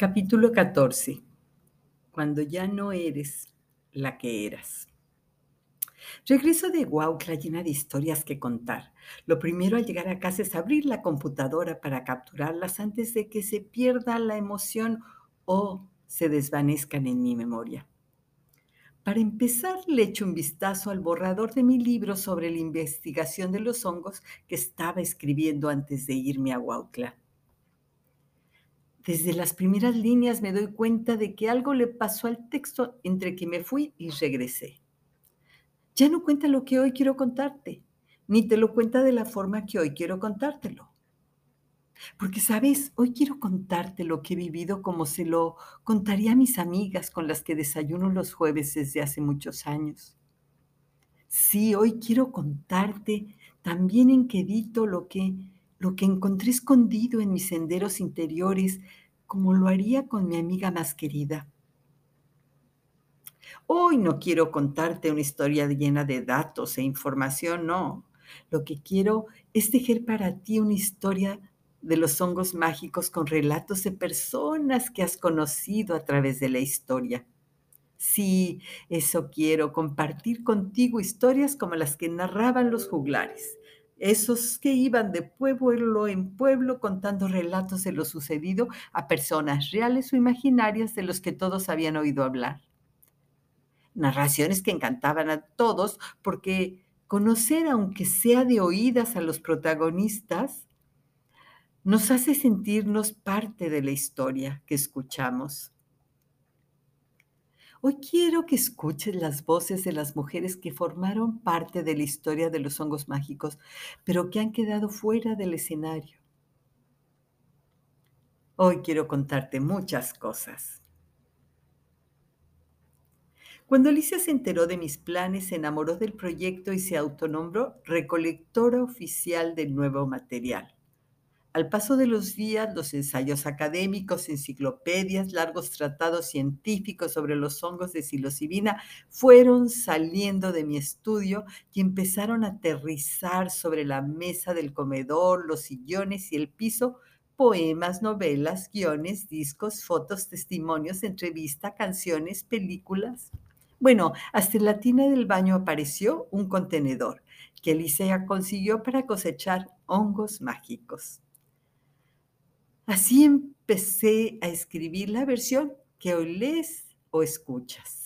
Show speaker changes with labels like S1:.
S1: Capítulo 14. Cuando ya no eres la que eras. Regreso de Huautla llena de historias que contar. Lo primero al llegar a casa es abrir la computadora para capturarlas antes de que se pierda la emoción o se desvanezcan en mi memoria. Para empezar, le echo un vistazo al borrador de mi libro sobre la investigación de los hongos que estaba escribiendo antes de irme a Huautla. Desde las primeras líneas me doy cuenta de que algo le pasó al texto entre que me fui y regresé. Ya no cuenta lo que hoy quiero contarte, ni te lo cuenta de la forma que hoy quiero contártelo. Porque, sabes, hoy quiero contarte lo que he vivido como se lo contaría a mis amigas con las que desayuno los jueves desde hace muchos años. Sí, hoy quiero contarte también en quedito lo que lo que encontré escondido en mis senderos interiores, como lo haría con mi amiga más querida. Hoy no quiero contarte una historia llena de datos e información, no. Lo que quiero es tejer para ti una historia de los hongos mágicos con relatos de personas que has conocido a través de la historia. Sí, eso quiero, compartir contigo historias como las que narraban los juglares, esos que iban de pueblo en pueblo contando relatos de lo sucedido a personas reales o imaginarias de los que todos habían oído hablar. Narraciones que encantaban a todos porque conocer, aunque sea de oídas a los protagonistas, nos hace sentirnos parte de la historia que escuchamos. Hoy quiero que escuches las voces de las mujeres que formaron parte de la historia de los hongos mágicos, pero que han quedado fuera del escenario. Hoy quiero contarte muchas cosas. Cuando Alicia se enteró de mis planes, se enamoró del proyecto y se autonombró recolectora oficial del nuevo material. Al paso de los días, los ensayos académicos, enciclopedias, largos tratados científicos sobre los hongos de psilocibina fueron saliendo de mi estudio y empezaron a aterrizar sobre la mesa del comedor, los sillones y el piso poemas, novelas, guiones, discos, fotos, testimonios, entrevistas, canciones, películas. Bueno, hasta en la tina del baño apareció un contenedor que Alicia consiguió para cosechar hongos mágicos. Así empecé a escribir la versión que hoy lees o escuchas.